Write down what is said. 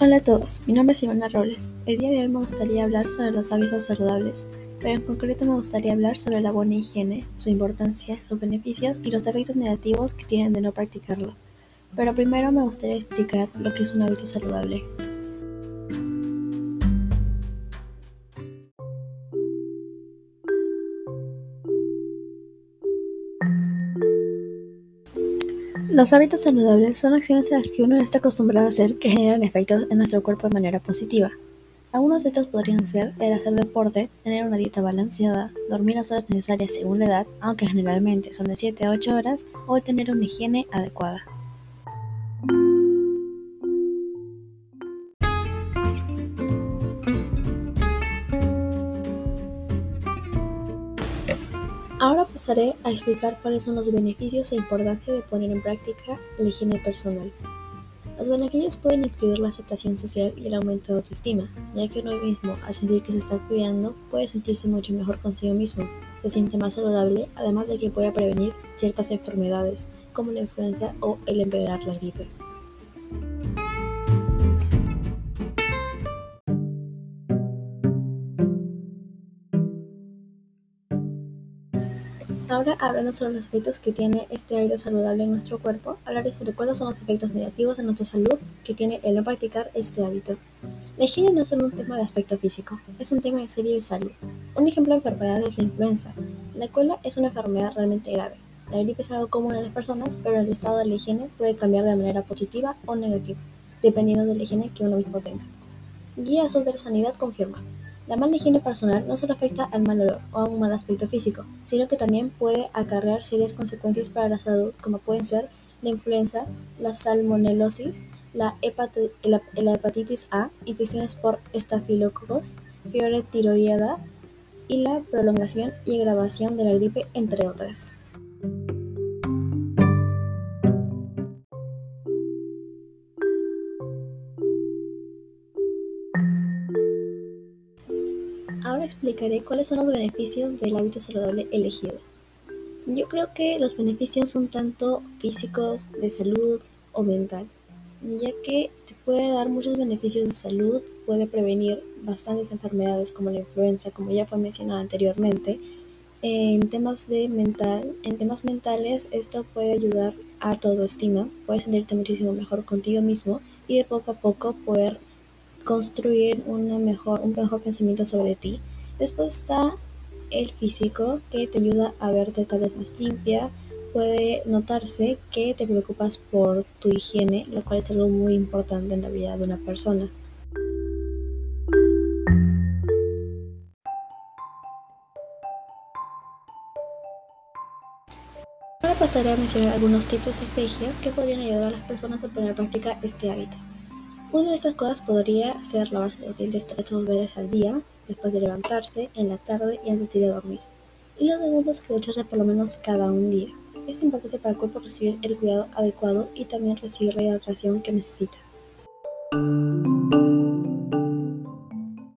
Hola a todos, mi nombre es Ivana Robles. El día de hoy me gustaría hablar sobre los hábitos saludables, pero en concreto me gustaría hablar sobre la buena higiene, su importancia, los beneficios y los efectos negativos que tienen de no practicarlo. Pero primero me gustaría explicar lo que es un hábito saludable. Los hábitos saludables son acciones a las que uno está acostumbrado a hacer que generan efectos en nuestro cuerpo de manera positiva. Algunos de estos podrían ser el hacer deporte, tener una dieta balanceada, dormir las horas necesarias según la edad, aunque generalmente son de 7 a 8 horas, o tener una higiene adecuada. Pasaré a explicar cuáles son los beneficios e importancia de poner en práctica la higiene personal. Los beneficios pueden incluir la aceptación social y el aumento de autoestima, ya que uno mismo, al sentir que se está cuidando, puede sentirse mucho mejor consigo mismo, se siente más saludable, además de que puede prevenir ciertas enfermedades, como la influenza o el empeorar la gripe. Ahora hablando sobre los efectos que tiene este hábito saludable en nuestro cuerpo, hablaré sobre cuáles son los efectos negativos en nuestra salud que tiene el no practicar este hábito. La higiene no es solo un tema de aspecto físico, es un tema de serio y salud. Un ejemplo de enfermedad es la influenza, la cual es una enfermedad realmente grave. La gripe es algo común en las personas, pero el estado de la higiene puede cambiar de manera positiva o negativa, dependiendo de la higiene que uno mismo tenga. Guía Azul de Sanidad confirma. La mala higiene personal no solo afecta al mal olor o a un mal aspecto físico, sino que también puede acarrear serias consecuencias para la salud, como pueden ser la influenza, la salmonelosis, la, hepatitis A, infecciones por estafilococos, fiebre tiroidea y la prolongación y agravación de la gripe, entre otras. Ahora explicaré cuáles son los beneficios del hábito saludable elegido. Yo creo que los beneficios son tanto físicos, de salud o mental, ya que te puede dar muchos beneficios de salud, puede prevenir bastantes enfermedades como la influenza, como ya fue mencionado anteriormente. En temas de mental, en temas mentales, esto puede ayudar a tu autoestima, puedes sentirte muchísimo mejor contigo mismo y de poco a poco poder construir una mejor, un mejor pensamiento sobre ti. Después está el físico, que te ayuda a verte tal vez más limpia. Puede notarse que te preocupas por tu higiene, lo cual es algo muy importante en la vida de una persona. Ahora pasaré a mencionar algunos tipos de estrategias que podrían ayudar a las personas a poner en práctica este hábito. Una de estas cosas podría ser lavarse los dientes tres o dos veces al día, después de levantarse, en la tarde y antes de ir a dormir. Y los segundos que ducharse por lo menos cada un día. Es importante para el cuerpo recibir el cuidado adecuado y también recibir la hidratación que necesita.